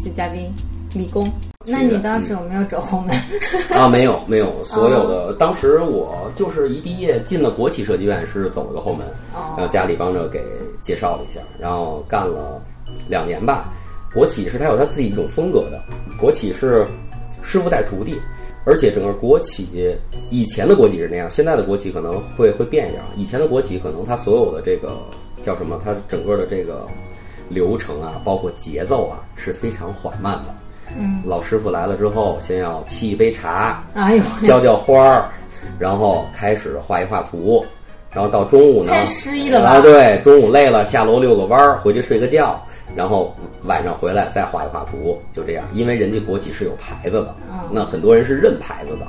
欢迎我们这期嘉宾李工。那你当时有没有走后门？啊，没有没有，所有的当时我就是一毕业进了国企设计院，是走了个后门，然后家里帮着给介绍了一下，然后干了两年吧。国企是它有它自己一种风格的，国企是师傅带徒弟，而且整个国企以前的国企是那样，现在的国企可能会会变一样。以前的国企可能它所有的这个叫什么，它整个的这个流程啊，包括节奏啊，是非常缓慢的。嗯，老师傅来了之后，先要沏一杯茶，哎呦，浇浇花儿，然后开始画一画图，然后到中午呢，太诗意了吧？啊，对，中午累了，下楼遛个弯儿，回去睡个觉，然后晚上回来再画一画图，就这样。因为人家国企是有牌子的，那很多人是认牌子的，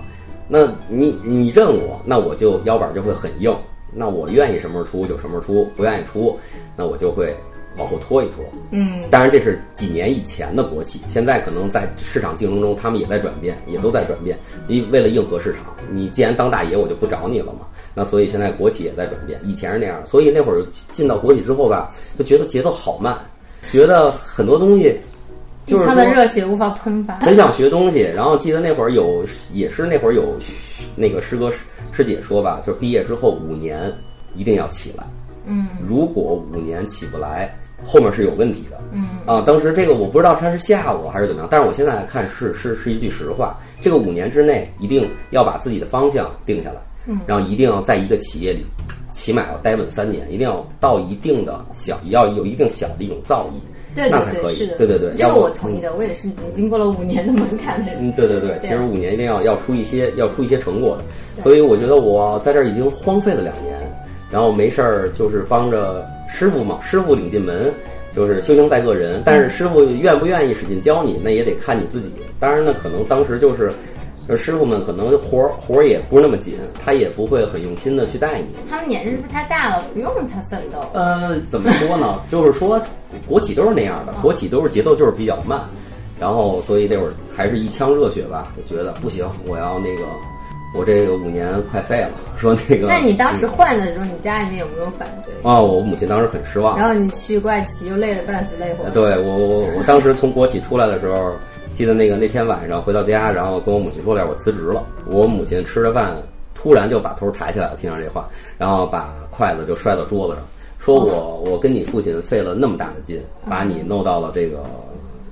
那你你认我，那我就腰板就会很硬，那我愿意什么时候出就什么时候出，不愿意出，那我就会。往后拖一拖，嗯，当然这是几年以前的国企，现在可能在市场竞争中，他们也在转变，也都在转变。你为了应和市场，你既然当大爷，我就不找你了嘛。那所以现在国企也在转变，以前是那样，所以那会儿进到国企之后吧，就觉得节奏好慢，觉得很多东西一腔的热血无法喷发，很想学东西。然后记得那会儿有，也是那会儿有那个师哥师姐说吧，就是毕业之后五年一定要起来，嗯，如果五年起不来。后面是有问题的，嗯。啊，当时这个我不知道他是吓我还是怎么样，但是我现在来看是是是一句实话，这个五年之内一定要把自己的方向定下来，嗯，然后一定要在一个企业里，起码要待稳三年，一定要到一定的小，要有一定小的一种造诣，对那才可以，是的，对对对，这个我同意的，我也是已经经过了五年的门槛的人，嗯，对对对，其实五年一定要要出一些要出一些成果的，所以我觉得我在这儿已经荒废了两年，然后没事儿就是帮着师傅嘛，师傅领进门。就是修行在个人，但是师傅愿不愿意使劲教你，那也得看你自己。当然呢，可能当时就是，师傅们可能活活儿也不是那么紧，他也不会很用心的去带你。他们年纪是不是太大了，不用他奋斗？呃，怎么说呢？就是说，国企都是那样的，国企都是节奏就是比较慢，然后所以那会儿还是一腔热血吧，就觉得不行，我要那个。我这个五年快废了，说那个。那你当时换的时候，你家里面有没有反对？啊，我母亲当时很失望。然后你去外企又累得半死累活。对我，我我当时从国企出来的时候，记得那个那天晚上回到家，然后跟我母亲说了，我辞职了。我母亲吃着饭，突然就把头抬起来了，听上这话，然后把筷子就摔到桌子上，说我我跟你父亲费了那么大的劲，把你弄到了这个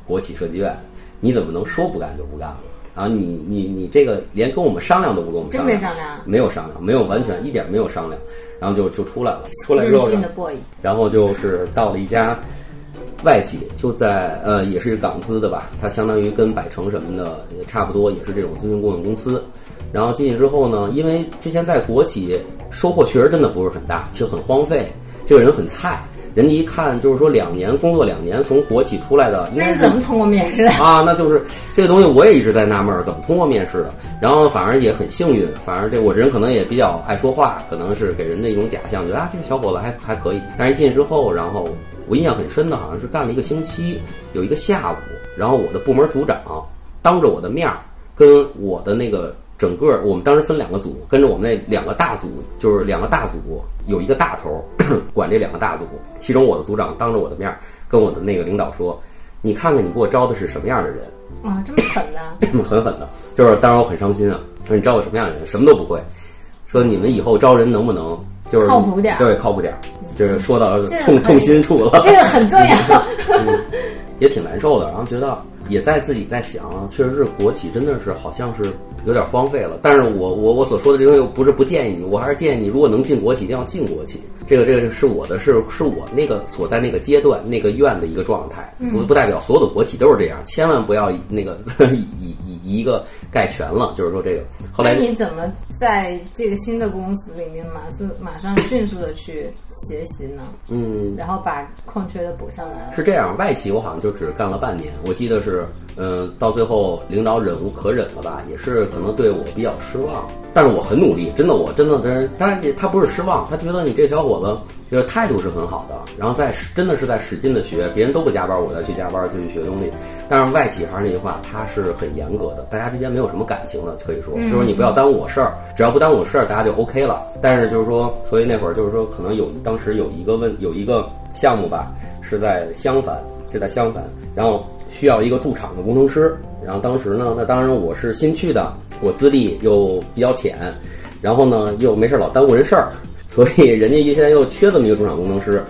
国企设计院，你怎么能说不干就不干了？然后你你你这个连跟我们商量都不跟我们商量，真没商量，没有商量，没有完全一点没有商量，然后就就出来了，出来之后，然后就是到了一家外企，就在呃也是港资的吧，它相当于跟百城什么的也差不多，也是这种咨询顾问公司。然后进去之后呢，因为之前在国企收获确实真的不是很大，其实很荒废，这个人很菜。人家一看就是说两年工作两年从国企出来的，那是怎么通过面试的啊？那就是这个东西我也一直在纳闷儿，怎么通过面试的？然后反而也很幸运，反正这我这人可能也比较爱说话，可能是给人的一种假象，觉得啊这个小伙子还还可以。但是进去之后，然后我印象很深的，好像是干了一个星期，有一个下午，然后我的部门组长当着我的面儿跟我的那个。整个我们当时分两个组，跟着我们那两个大组，就是两个大组有一个大头 管这两个大组。其中我的组长当着我的面跟我的那个领导说：“你看看你给我招的是什么样的人啊，这么狠的，狠狠的。”就是当时我很伤心啊，说你招我什么样的人，什么都不会。说你们以后招人能不能就是靠谱点？对，靠谱点。就是说到痛痛心处了，这个很重要，也挺难受的。然后觉得也在自己在想，确实是国企真的是好像是。有点荒废了，但是我我我所说的这个又不是不建议你，我还是建议你，如果能进国企，一定要进国企。这个这个是我的，是是我那个所在那个阶段那个院的一个状态，不不代表所有的国企都是这样，千万不要以那个 以以以一个概全了，就是说这个。后来你怎么在这个新的公司里面马速马上迅速的去学习呢？嗯，然后把空缺的补上来。是这样，外企我好像就只干了半年，我记得是。嗯，到最后领导忍无可忍了吧？也是可能对我比较失望，但是我很努力，真的，我真的真，当然他不是失望，他觉得你这小伙子这个态度是很好的，然后在真的是在使劲的学，别人都不加班，我再去加班就去学东西。但是外企还是那句话，他是很严格的，大家之间没有什么感情的，可以说，就是说你不要耽误我事儿，只要不耽误我事儿，大家就 OK 了。但是就是说，所以那会儿就是说，可能有当时有一个问有一个项目吧，是在襄樊，是在襄樊，然后。需要一个驻场的工程师。然后当时呢，那当然我是新去的，我资历又比较浅，然后呢又没事老耽误人事儿，所以人家现在又缺这么一个驻场工程师。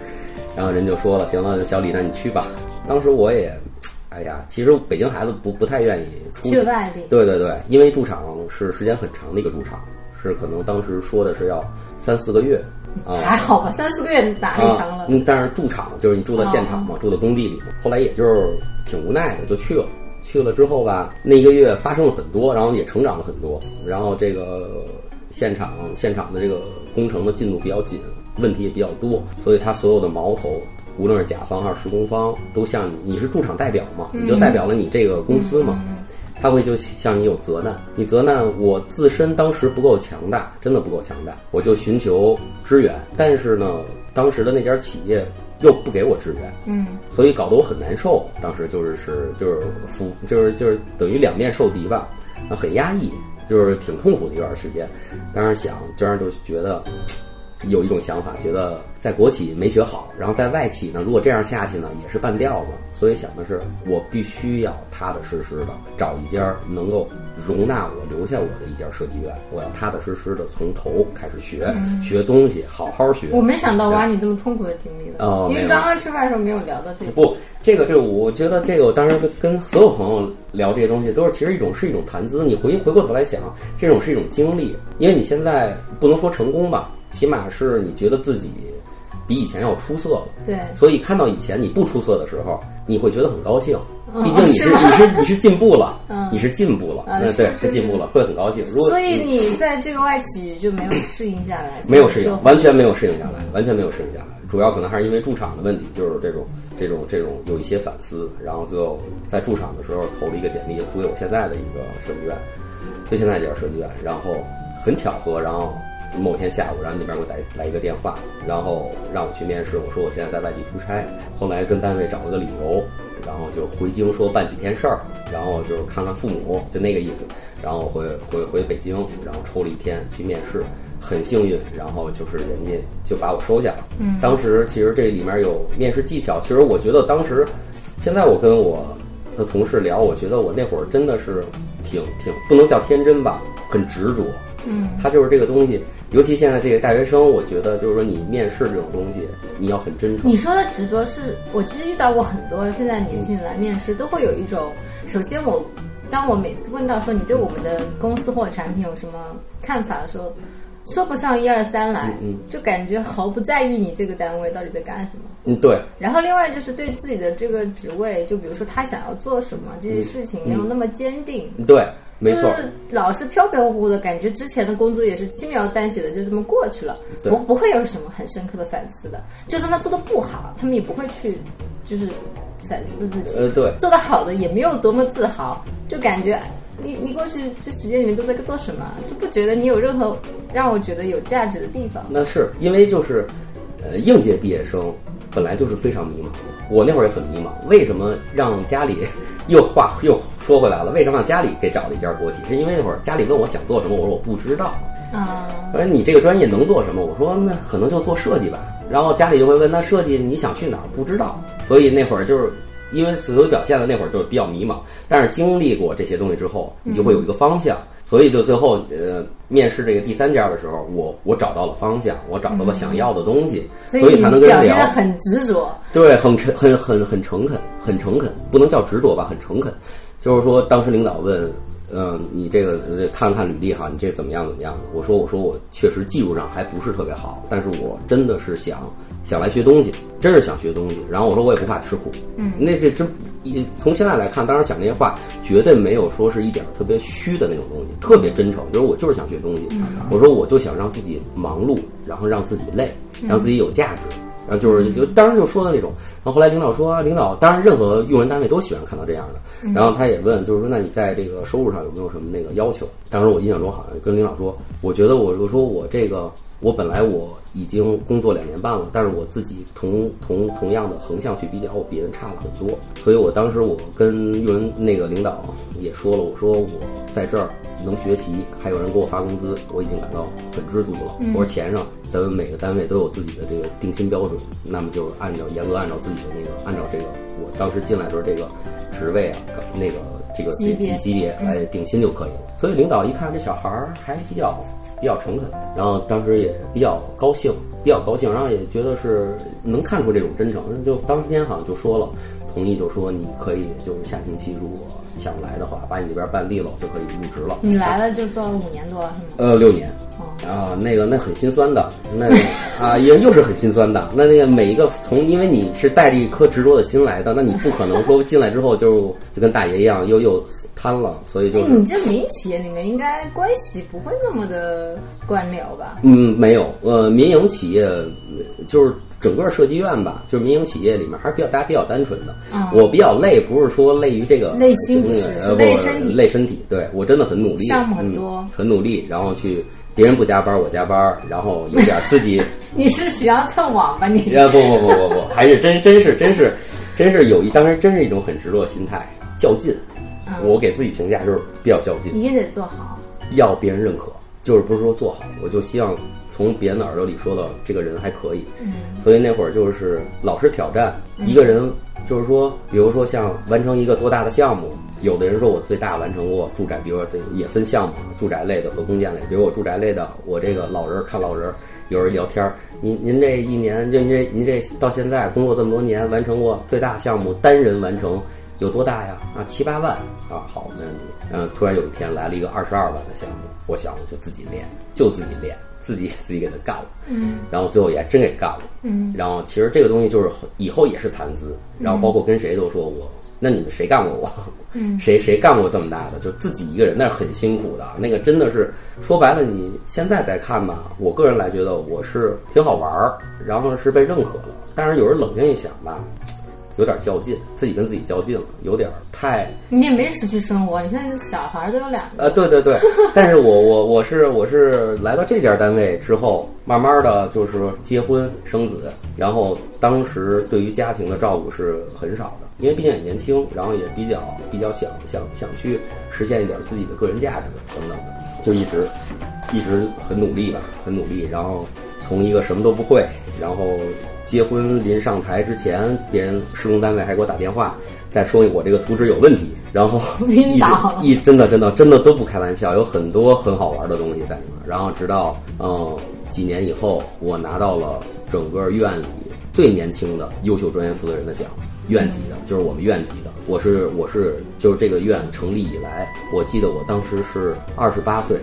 然后人就说了：“行了，小李，那你去吧。”当时我也，哎呀，其实北京孩子不不太愿意出去外地。对对对，因为驻场是时间很长的一个驻场，是可能当时说的是要三四个月。啊，还好吧，三四个月哪里长了？嗯，但是驻场就是你住在现场嘛，住在工地里嘛。后来也就是挺无奈的，就去了。去了之后吧，那一个月发生了很多，然后也成长了很多。然后这个现场现场的这个工程的进度比较紧。问题也比较多，所以他所有的矛头，无论是甲方还是施工方，都向你，你是驻场代表嘛，你就代表了你这个公司嘛，他会就向你有责难，你责难我自身当时不够强大，真的不够强大，我就寻求支援，但是呢，当时的那家企业又不给我支援，嗯，所以搞得我很难受，当时就是是就是服就是就是等于两面受敌吧，那很压抑，就是挺痛苦的一段时间，当时想这样就觉得。有一种想法，觉得在国企没学好，然后在外企呢，如果这样下去呢，也是半吊子。所以想的是，我必须要踏踏实实的找一家能够容纳我留下我的一家设计院。我要踏踏实实的从头开始学学东西，好好学。我没想到挖你这么痛苦的经历的，哦，因为刚刚吃饭的时候没有聊到这个。不，这个这个，我觉得这个，我当时跟所有朋友聊这些东西，都是其实一种是一种谈资。你回回过头来想，这种是一种经历，因为你现在不能说成功吧。起码是你觉得自己比以前要出色了，对，所以看到以前你不出色的时候，你会觉得很高兴，毕竟你是你是你是进步了，你是进步了，嗯，对，是进步了，会很高兴。如果所以你在这个外企就没有适应下来，没有适应，完全没有适应下来，完全没有适应下来。主要可能还是因为驻场的问题，就是这种这种这种有一些反思，然后最后在驻场的时候投了一个简历，投给我现在的一个设计院，就现在这家设计院，然后很巧合，然后。某天下午，然后那边给我打来一个电话，然后让我去面试。我说我现在在外地出差，后来跟单位找了个理由，然后就回京说办几天事儿，然后就看看父母，就那个意思。然后回回回北京，然后抽了一天去面试，很幸运，然后就是人家就把我收下了。嗯，当时其实这里面有面试技巧，其实我觉得当时，现在我跟我的同事聊，我觉得我那会儿真的是挺挺不能叫天真吧，很执着。嗯，他就是这个东西。尤其现在这个大学生，我觉得就是说，你面试这种东西，你要很真诚。你说的执着，是我其实遇到过很多现在年轻人来面试，都会有一种，首先我，当我每次问到说你对我们的公司或者产品有什么看法的时候，说不上一二三来，就感觉毫不在意你这个单位到底在干什么。嗯，对。然后另外就是对自己的这个职位，就比如说他想要做什么这些事情，没有那么坚定。对。没错，老是飘飘忽忽的感觉，之前的工作也是轻描淡写的，就这么过去了，不不会有什么很深刻的反思的。就算他做的不好，他们也不会去就是反思自己。呃，对，做的好的也没有多么自豪，就感觉你你过去这时间里面都在做什么，就不觉得你有任何让我觉得有价值的地方。那是因为就是呃应届毕业生本来就是非常迷茫，我那会儿也很迷茫，为什么让家里？又话又说回来了，为什么让家里给找了一家国企？是因为那会儿家里问我想做什么，我说我不知道。啊，我说你这个专业能做什么？我说那可能就做设计吧。然后家里就会问，那设计你想去哪儿？不知道。所以那会儿就是因为所有表现的那会儿就是比较迷茫。但是经历过这些东西之后，你就会有一个方向。所以就最后呃面试这个第三家的时候，我我找到了方向，我找到了想要的东西，所以才能跟人聊。很执着，对，很诚很很很诚恳，很诚恳，不能叫执着吧，很诚恳。就是说，当时领导问，嗯，你这个看看履历哈，你这怎么样怎么样？我说我说我确实技术上还不是特别好，但是我真的是想。想来学东西，真是想学东西。然后我说我也不怕吃苦，嗯，那这真，从现在来看，当时讲这些话绝对没有说是一点特别虚的那种东西，特别真诚。就是我就是想学东西，我说我就想让自己忙碌，然后让自己累，让自己有价值，然后就是就当时就说的那种。然后后来领导说，领导当然任何用人单位都喜欢看到这样的。然后他也问，就是说那你在这个收入上有没有什么那个要求？当时我印象中好像跟领导说，我觉得我就说我这个。我本来我已经工作两年半了，但是我自己同同同样的横向去比较，我比人差了很多。所以我当时我跟用人那个领导也说了，我说我在这儿能学习，还有人给我发工资，我已经感到很知足了。我说钱上咱们每个单位都有自己的这个定薪标准，那么就是按照严格按照自己的那个按照这个我当时进来的时候这个。职位啊，那个这个级别级别来定薪就可以了。所以领导一看这小孩儿还比较比较诚恳，然后当时也比较高兴，比较高兴，然后也觉得是能看出这种真诚，就当天好像就说了，同意就说你可以就是下星期如果想来的话，把你这边办利落就可以入职了。你来了就做了五年多了是吗？呃，六年。哦，啊，那个那很心酸的，那个啊也又是很心酸的。那那个每一个从，因为你是带着一颗执着的心来的，那你不可能说进来之后就就跟大爷一样又又瘫了，所以就哎，你这民营企业里面应该关系不会那么的官僚吧？嗯没有呃民营企业呃就是整个设计院吧，就是民营企业里面还是比较大家比较单纯的。嗯我比较累，不是说累于这个累心不是是呃不累身体累身体。对我真的很努力，项目很嗯多很努力，然后去别人不加班我加班，然后有点自己。你是想要蹭网吧你？啊不不不不不，还是真真是真是真是有一当时真是一种很执着的心态，较劲。嗯我给自己评价就是比较较劲，你也得做好。要别人认可，就是不是说做好，我就希望从别人的耳朵里说到这个人还可以。嗯所以那会儿就是老是挑战一个人，就是说，比如说像完成一个多大的项目，有的人说我最大完成过住宅，比如说这也分项目，住宅类的和公建类，比如我住宅类的，我这个老人看老人，有人聊天儿，您您这一年就您这您这到现在工作这么多年，完成过最大项目单人完成有多大呀？啊，七八万啊，好，没问题。嗯，突然有一天来了一个二十二万的项目，我想我就自己练，就自己练，自己 自己给他干了。嗯然后最后也真给干了。嗯然后其实这个东西就是以后也是谈资，然后包括跟谁都说我，那你们谁干过我？嗯 谁谁干过这么大的？就自己一个人，那是很辛苦的。那个真的是说白了，你现在再看吧，我个人来觉得我是挺好玩儿，然后是被认可了。但是有人冷静一想吧，有点较劲，自己跟自己较劲了，有点太你也没失去生活，你现在小孩儿都有两个。呃，对对对，但是我我我是我是来到这家单位之后，慢慢的就是结婚生子，然后当时对于家庭的照顾是很少的，因为毕竟也年轻，然后也比较比较想想想去实现一点自己的个人价值等等的，就一直一直很努力吧，很努力，然后从一个什么都不会，然后结婚临上台之前，别人施工单位还给我打电话，再说我这个图纸有问题，然后晕倒了一真的真的真的都不开玩笑，有很多很好玩的东西在里面。然后直到嗯几年以后，我拿到了整个院里最年轻的优秀专业负责人的奖，院级的，就是我们院级的。我是我是就是这个院成立以来，我记得我当时是二十八岁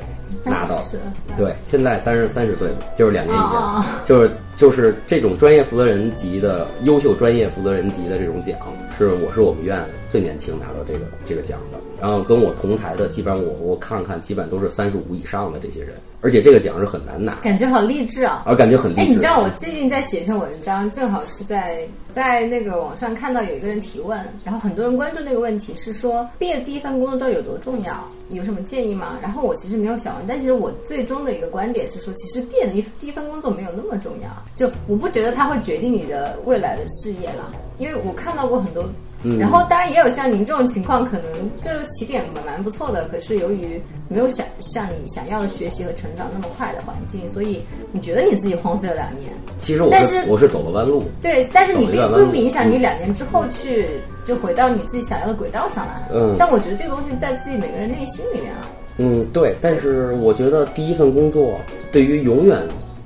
拿到的。对，现在三十三十岁了，就是两年以前，就是就是这种专业负责人级的优秀专业负责人级的这种奖，是我是我们院最年轻拿到这个这个奖的。然后跟我同台的，基本上我我看看，基本都是三十五以上的这些人，而且这个奖是很难拿，感觉好励志啊！啊感觉很励志。哎，你知道我最近在写一篇文章，正好是在在那个网上看到有一个人提问，然后很多人关注那个问题是说毕业第一份工作到底有多重要，有什么建议吗？然后我其实没有想完，但其实我最终的一个观点是说，其实毕业的一第一份工作没有那么重要，就我不觉得它会决定你的未来的事业了，因为我看到过很多。嗯然后当然也有像您这种情况，可能这个起点蛮蛮不错的，可是由于没有想像你想要的学习和成长那么快的环境，所以你觉得你自己荒废了两年。其实我但是是我是走了弯路，对，但是你并并不影响你两年之后去就回到你自己想要的轨道上来。嗯但我觉得这个东西在自己每个人内心里面啊。嗯，对，但是我觉得第一份工作对于永远、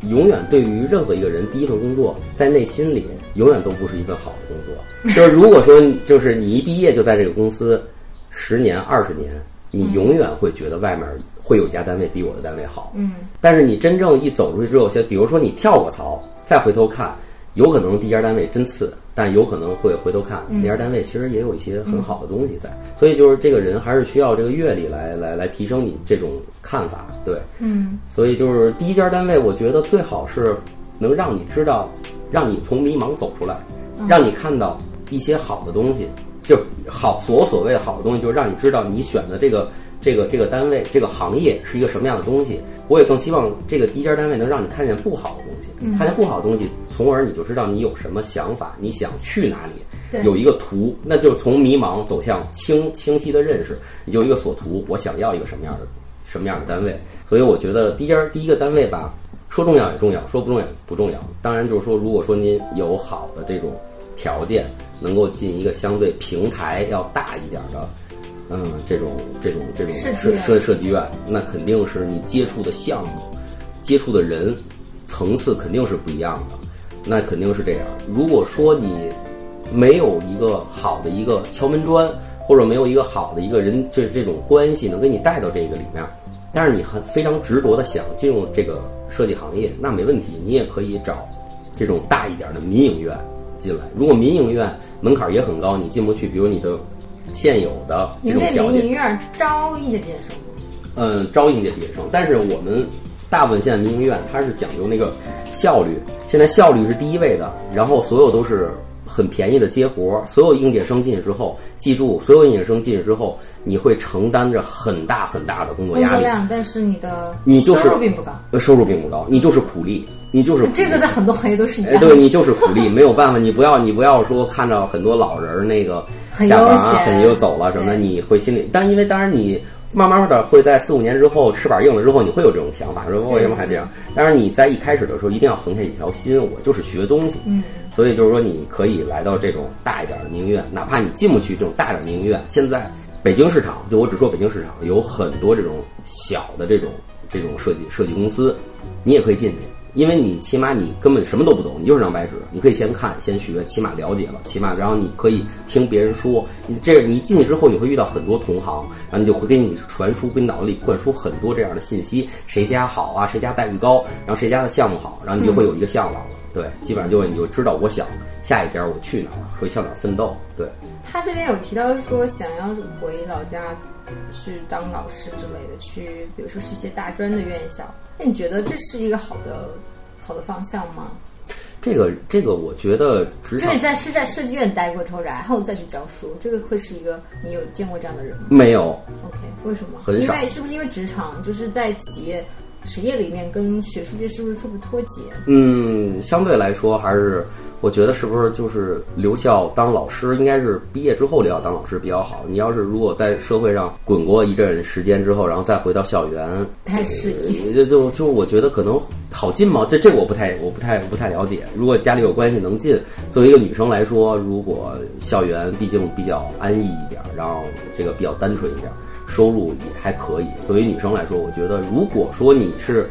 永远对于任何一个人，第一份工作在内心里永远都不是一份好的工作。就是如果说就是你一毕业就在这个公司十年、二十年，你永远会觉得外面会有一家单位比我的单位好。嗯，但是你真正一走出去之后，像比如说你跳过槽，再回头看，有可能第一家单位真次，但有可能会回头看那家单位其实也有一些很好的东西在。所以就是这个人还是需要这个阅历来来来提升你这种看法，对。嗯所以就是第一家单位，我觉得最好是能让你知道，让你从迷茫走出来，让你看到一些好的东西，就好所所谓的好的东西，就是让你知道你选的这个这个这个单位这个行业是一个什么样的东西。我也更希望这个第一家单位能让你看见不好的东西，看见不好的东西，从而你就知道你有什么想法，你想去哪里。有一个图，那就是从迷茫走向清清晰的认识，你就有一个所图，我想要一个什么样的什么样的单位。所以我觉得第一家第一个单位吧，说重要也重要，说不重要也不重要。当然就是说，如果说您有好的这种条件，能够进一个相对平台要大一点的，嗯，这种这种这种设设设计院，那肯定是你接触的项目、接触的人层次肯定是不一样的，那肯定是这样。如果说你没有一个好的一个敲门砖，或者没有一个好的一个人，就是这种关系能给你带到这个里面。但是你很非常执着的想进入这个设计行业，那没问题，你也可以找这种大一点的民营院进来。如果民营院门槛也很高，你进不去，比如你的现有的这种条件。民营院招应届毕业生吗？嗯，招应届毕业生，但是我们大部分现在民营院它是讲究那个效率，现在效率是第一位的，然后所有都是很便宜的接活，所有应届生进去之后，记住，所有应届生进去之后。你会承担着很大很大的工作压力，但是你的你就是收入并不高，收入并不高，你就是苦力，你就是这个在很多行业都是一样，对你就是苦力，没有办法，你不要你不要说看到很多老人那个下班很又走了什么，你会心里，但因为当然你慢慢的会在四五年之后翅膀硬了之后，你会有这种想法，说为什么还这样？但是你在一开始的时候一定要横下一条心，我就是学东西，嗯，所以就是说你可以来到这种大一点的名院，哪怕你进不去这种大点名院，现在。北京市场，就我只说北京市场，有很多这种小的这种这种设计设计公司，你也可以进去，因为你起码你根本什么都不懂，你就是张白纸，你可以先看先学，起码了解了，起码然后你可以听别人说，你这你进去之后你会遇到很多同行，然后你就会给你传输，给你脑子里灌输很多这样的信息，谁家好啊，谁家待遇高，然后谁家的项目好，然后你就会有一个向往了，对，基本上就你就知道我想下一家我去哪儿，会向哪儿奋斗，对。他这边有提到说想要回老家去当老师之类的，去比如说是一些大专的院校。那你觉得这是一个好的好的方向吗？这个这个，我觉得职场就是在是在设计院待过之后，然后再去教书，这个会是一个你有见过这样的人吗？没有。OK，为什么？很少。因为是不是因为职场就是在企业企业里面跟学术界是不是特别脱节？嗯，相对来说还是。我觉得是不是就是留校当老师，应该是毕业之后留校当老师比较好。你要是如果在社会上滚过一阵时间之后，然后再回到校园，太适宜。就就就我觉得可能好进吗？这这我不太我不太不太了解。如果家里有关系能进，作为一个女生来说，如果校园毕竟比较安逸一点，然后这个比较单纯一点，收入也还可以。作为女生来说，我觉得如果说你是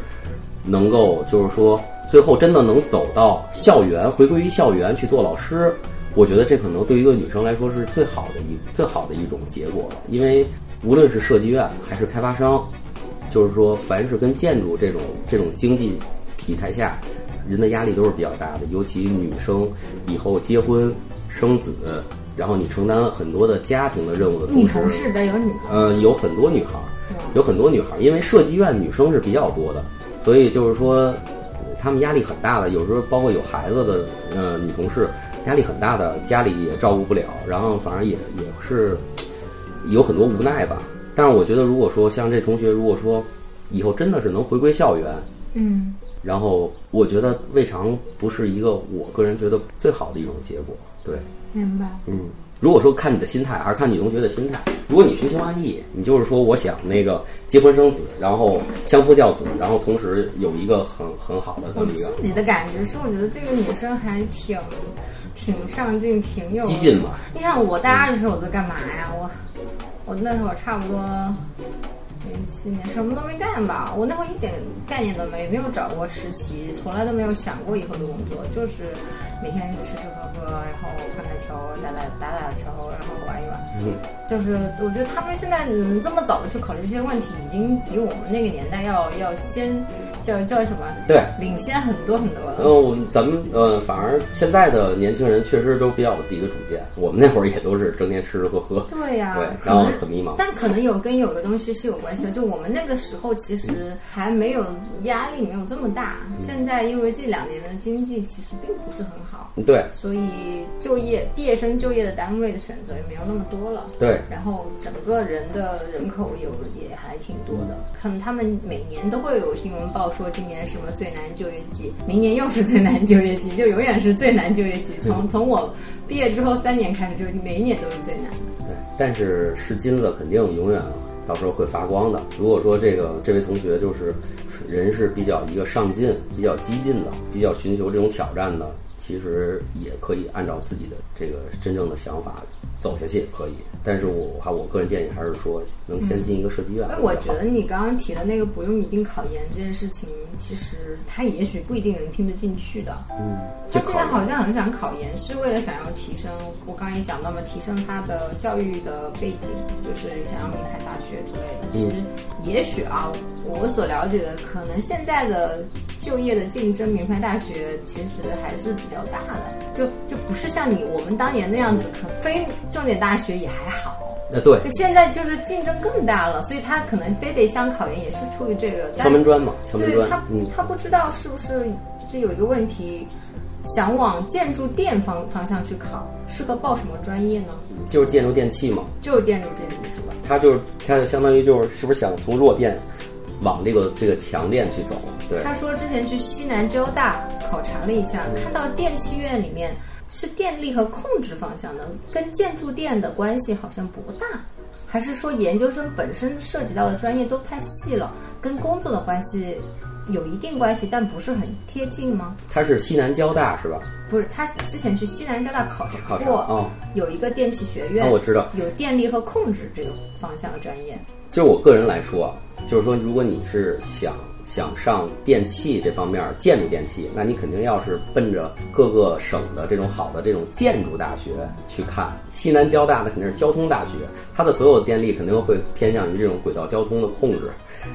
能够就是说。最后真的能走到校园，回归于校园去做老师，我觉得这可能对于一个女生来说是最好的一最好的一种结果了。因为无论是设计院还是开发商，就是说凡是跟建筑这种这种经济体态下，人的压力都是比较大的。尤其女生以后结婚生子，然后你承担了很多的家庭的任务的同时，你同事边有女孩？嗯，有很多女孩，有很多女孩，因为设计院女生是比较多的，所以就是说。他们压力很大的，有时候包括有孩子的呃女同事，压力很大的，家里也照顾不了，然后反正也也是有很多无奈吧。但是我觉得，如果说像这同学，如果说以后真的是能回归校园，嗯，然后我觉得未尝不是一个我个人觉得最好的一种结果。对，明白。嗯。如果说看你的心态，还是看女同学的心态。如果你学习万艺，你就是说我想那个结婚生子，然后相夫教子，然后同时有一个很很好的这么一个。自己的感觉是，我觉得这个女生还挺挺上进，挺有激进嘛。你看我大二的时候我在干嘛呀？我我那时候差不多。零七年什么都没干吧，我那会儿一点概念都没，没有找过实习，从来都没有想过以后的工作，就是每天吃吃喝喝，然后看看球，打打打打球，然后玩一玩。嗯，就是我觉得他们现在能这么早的去考虑这些问题，已经比我们那个年代要要先。叫叫什么？对，领先很多很多了。嗯，咱们呃，反而现在的年轻人确实都比较有自己的主见。我们那会儿也都是整天吃吃喝喝。对呀，对，然后很迷茫。但可能有跟有的东西是有关系的，就我们那个时候其实还没有压力，没有这么大。现在因为这两年的经济其实并不是很好，对，所以就业毕业生就业的单位的选择也没有那么多了。对，然后整个人的人口有也还挺多的，可能他们每年都会有新闻报。说今年什么最难就业季，明年又是最难就业季，就永远是最难就业季。从从我毕业之后三年开始，就每一年都是最难的。对，但是是金子肯定永远到时候会发光的。如果说这个这位同学就是人是比较一个上进、比较激进的、比较寻求这种挑战的，其其实也可以按照自己的这个真正的想法走下去，也可以。但是我还我个人建议还是说，能先进一个设计院。哎，我觉得你刚刚提的那个不用一定考研这件事情，其实他也许不一定能听得进去的。嗯，他现在好像很想考研，是为了想要提升。我刚刚也讲到了，提升他的教育的背景，就是想要名牌大学之类的。其实也许啊，我所了解的，可能现在的就业的竞争，名牌大学其实还是比较大的。就就不是像你我们当年那样子，可非重点大学也还好。那对，就现在就是竞争更大了，所以他可能非得想考研，也是出于这个敲门砖嘛，敲门砖。他他不知道是不是这有一个问题，想往建筑电方方向去考，适合报什么专业呢？就是建筑电器嘛，就是建筑电器是吧？他就是他就相当于就是是不是想从弱电往这个这个强电去走？对。他说之前去西南交大考察了一下，看到电气院里面。是电力和控制方向的，跟建筑电的关系好像不大，还是说研究生本身涉及到的专业都太细了，跟工作的关系有一定关系，但不是很贴近吗？他是西南交大是吧？不是，他之前去西南交大考察过，有一个电气学院，我知道有电力和控制这个方向的专业。就我个人来说，就是说，如果你是想。想上电器这方面，建筑电器，那你肯定要是奔着各个省的这种好的这种建筑大学去看。西南交大那肯定是交通大学，它的所有电力肯定会偏向于这种轨道交通的控制，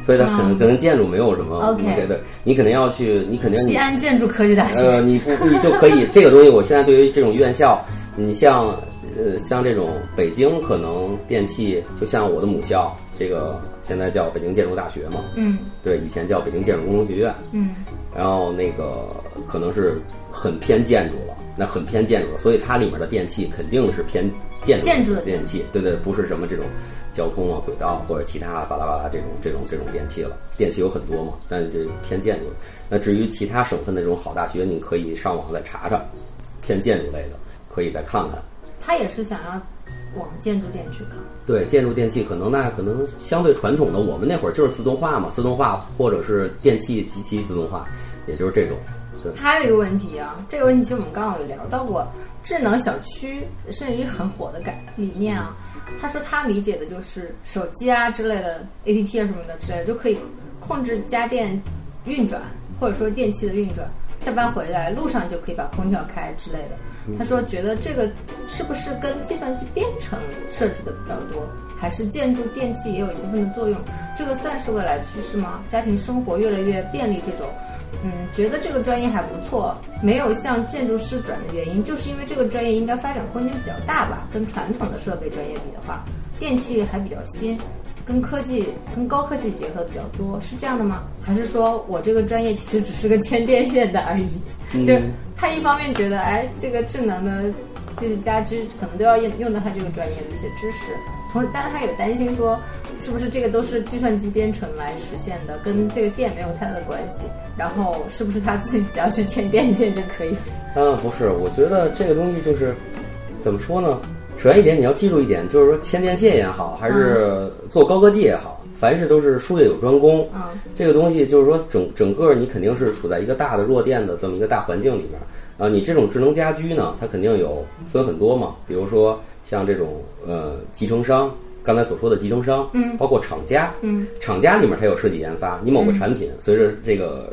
所以它可能可能建筑没有什么。OK，对对，你肯定要去，你肯定西安建筑科技大学。呃，你不你就可以这个东西。我现在对于这种院校，你像呃像这种北京可能电器，就像我的母校。这个现在叫北京建筑大学嘛，嗯，对，以前叫北京建筑工程学院，嗯，然后那个可能是很偏建筑了，那很偏建筑了，所以它里面的电器肯定是偏建筑建筑的电器，对对，不是什么这种交通啊、轨道或者其他巴拉巴拉这种这种这种电器了，电器有很多嘛，但是这偏建筑。那至于其他省份的这种好大学，你可以上网再查查，偏建筑类的可以再看看。他也是想要。往建筑电去考，对建筑电器可能那可能相对传统的，我们那会儿就是自动化嘛，自动化或者是电器极其自动化，也就是这种。对，还有一个问题啊，这个问题其实我们刚刚有聊到过，智能小区是一个很火的概理念啊。他说他理解的就是手机啊之类的 A P P 啊什么的之类的就可以控制家电运转，或者说电器的运转，下班回来路上就可以把空调开之类的。他说：“觉得这个是不是跟计算机编程设计的比较多，还是建筑电器也有一部分的作用？这个算是未来趋势吗？家庭生活越来越便利，这种，嗯，觉得这个专业还不错，没有向建筑师转的原因，就是因为这个专业应该发展空间比较大吧？跟传统的设备专业比的话，电器还比较新。”跟科技、跟高科技结合比较多，是这样的吗？还是说我这个专业其实只是个牵电线的而已？就他一方面觉得，哎，这个智能的这些家居可能都要用用到他这个专业的一些知识，同时，但是他有担心说，是不是这个都是计算机编程来实现的，跟这个电没有太大的关系？然后是不是他自己只要去牵电线就可以？嗯，不是，我觉得这个东西就是怎么说呢？首先一点，你要记住一点，就是说牵电线也好，还是做高科技也好，凡事都是术业有专攻。这个东西就是说，整整个你肯定是处在一个大的弱电的这么一个大环境里面啊。你这种智能家居呢，它肯定有分很多嘛，比如说像这种呃集成商，刚才所说的集成商，嗯，包括厂家，嗯，厂家里面它有设计研发，你某个产品随着这个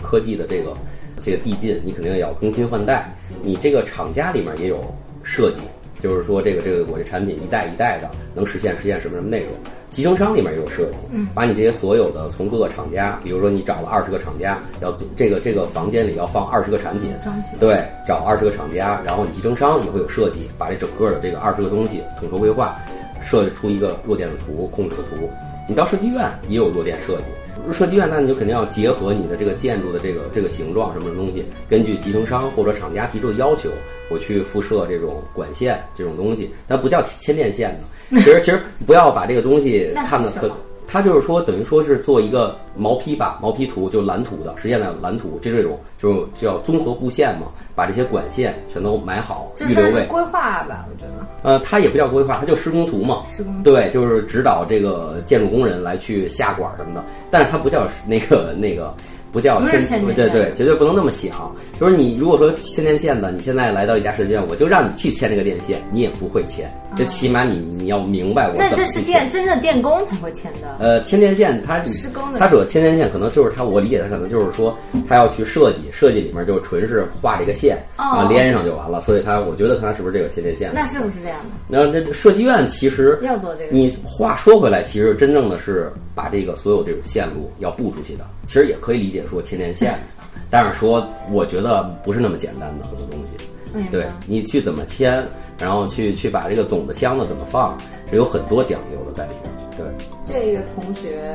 科技的这个这个递进，你肯定也要更新换代，你这个厂家里面也有设计。就是说，这个这个我这产品一代一代的能实现实现什么什么内容？集成商里面也有设计，嗯，把你这些所有的从各个厂家，比如说你找了二十个厂家，要做这个这个房间里要放二十个产品，对，找二十个厂家，然后你集成商也会有设计，把这整个的这个二十个东西统筹规划，设计出一个弱电的图、控制的图。你到设计院也有弱电设计。设计院，那你就肯定要结合你的这个建筑的这个这个形状什么东西，根据集成商或者厂家提出的要求，我去复设这种管线这种东西，它不叫牵电线的。其实 其实不要把这个东西看得特，它就是说等于说是做一个毛坯吧，毛坯图就蓝图的实现的蓝图，就这种就叫综合布线嘛，把这些管线全都埋好，预留位。规划吧，我觉得。呃，它也不叫规划，它就施工图嘛。施工对，就是指导这个建筑工人来去下管什么的，但是它不叫那个 那个。不叫不是牵电对对，绝对不能那么想。就是你如果说牵电线的，你现在来到一家设计院，我就让你去牵这个电线，你也不会牵。这起码你你要明白我那这是电真正电工才会牵的。呃，牵电线它施工的他说牵电线可能就是他，我理解他可能就是说他要去设计，设计里面就纯是画这个线，哦然后连上就完了。所以它我觉得它是不是这个牵电线？那是不是这样的？那那设计院其实要做这个你话说回来，其实真正的是把这个所有这种线路要布出去的。其实也可以理解说牵电线，但是说我觉得不是那么简单的很多东西。对。你去怎么牵，然后去去把这个总的箱子怎么放，是有很多讲究的在里边。对，这个同学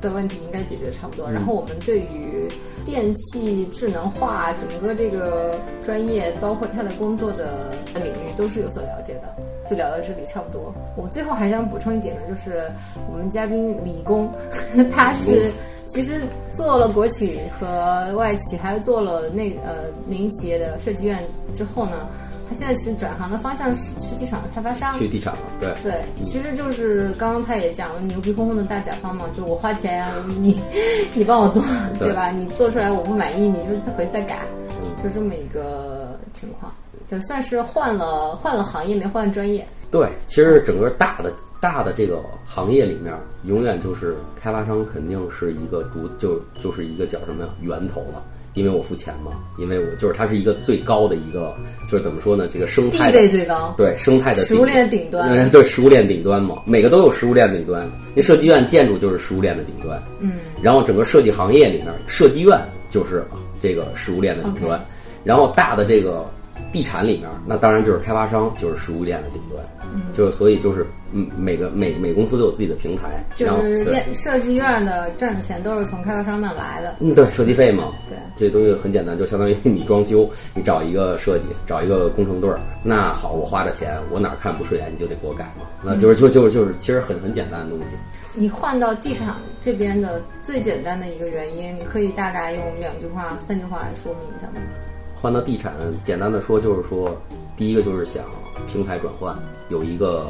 的问题应该解决差不多。嗯然后我们对于电气智能化整个这个专业，包括他的工作的领域，都是有所了解的。就聊到这里差不多。我最后还想补充一点呢，就是我们嘉宾理工，他是其实做了国企和外企，还做了那呃民营企业的设计院之后呢，他现在其实转行的方向是去地产的开发商。去地产了，对。对，其实就是刚刚他也讲了，牛逼哄哄的大甲方嘛，就我花钱你你帮我做，对对吧？你做出来我不满意，你就回去再改，嗯就这么一个情况，就算是换了换了行业，没换专业。对，其实整个大的大的这个行业里面，永远就是开发商肯定是一个主，就就是一个叫什么呀源头了。因为我付钱嘛，因为我就是它是一个最高的一个，就是怎么说呢？这个生态地位最高，对生态的食物链顶端。嗯，对食物链顶端嘛，每个都有食物链顶端。那设计院建筑就是食物链的顶端，嗯，然后整个设计行业里面，设计院就是这个食物链的顶端。然后大的这个地产里面，那当然就是开发商就是食物链的顶端，嗯就是所以就是嗯，每个每每公司都有自己的平台，就是设计院的赚的钱都是从开发商那来的。嗯，对，设计费嘛，对，这东西很简单，就相当于你装修，你找一个设计，找一个工程队儿，那好，我花着钱，我哪儿看不顺眼，你就得给我改嘛，那就是就就就是其实很很简单的东西。你换到地产这边的最简单的一个原因，你可以大概用两句话、三句话来说明一下吗？换到地产，简单的说就是说，第一个就是想平台转换，有一个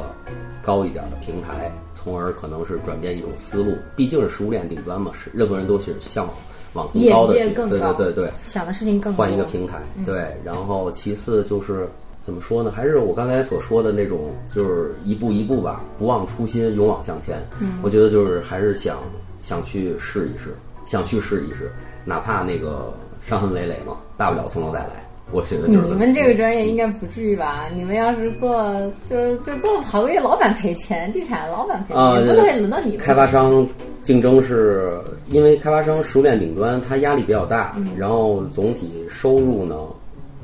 高一点的平台，从而可能是转变一种思路。毕竟是食物链顶端嘛，是任何人都是向往往更高的，更对高对对对，想的事情更多。换一个平台，对。然后其次就是怎么说呢？还是我刚才所说的那种，就是一步一步吧，不忘初心，勇往向前。嗯，我觉得就是还是想想去试一试，想去试一试，哪怕那个伤痕累累嘛，大不了从头再来。我觉得就是你们这个专业应该不至于吧？你们要是做，就是就做好个月，老板赔钱，地产老板赔钱，会轮到你们。开发商竞争是因为开发商食物链顶端，它压力比较大，嗯然后总体收入呢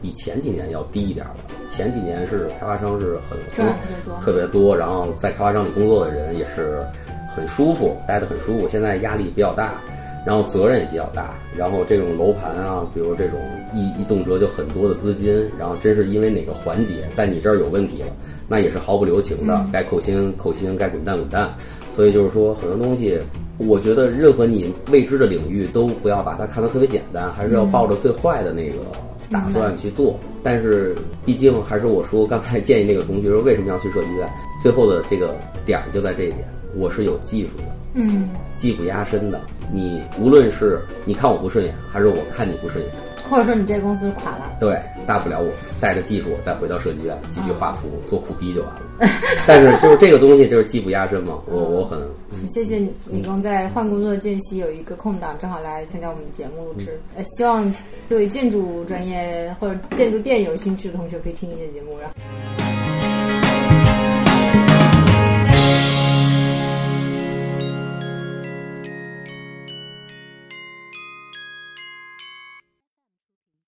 比前几年要低一点了。前几年是开发商是很赚特别多特别多，然后在开发商里工作的人也是很舒服，待得很舒服。现在压力比较大。然后责任也比较大，然后这种楼盘啊，比如这种一一动辄就很多的资金，然后真是因为哪个环节在你这儿有问题了，那也是毫不留情的，该扣薪扣薪，该滚蛋滚蛋。所以就是说，很多东西，我觉得任何你未知的领域都不要把它看得特别简单，还是要抱着最坏的那个打算去做。但是毕竟还是我说刚才建议那个同学说为什么要去设计院，最后的这个点儿就在这一点，我是有技术的。嗯，技不压身的。你无论是你看我不顺眼，还是我看你不顺眼，或者说你这个公司垮了，对，大不了我带着技术再回到设计院继续画图、做苦逼就完了。但是就是这个东西就是技不压身嘛，我我很谢谢李工在换工作的间隙有一个空档，正好来参加我们的节目录制。呃，希望对建筑专业或者建筑店有兴趣的同学可以听你的节目，然后。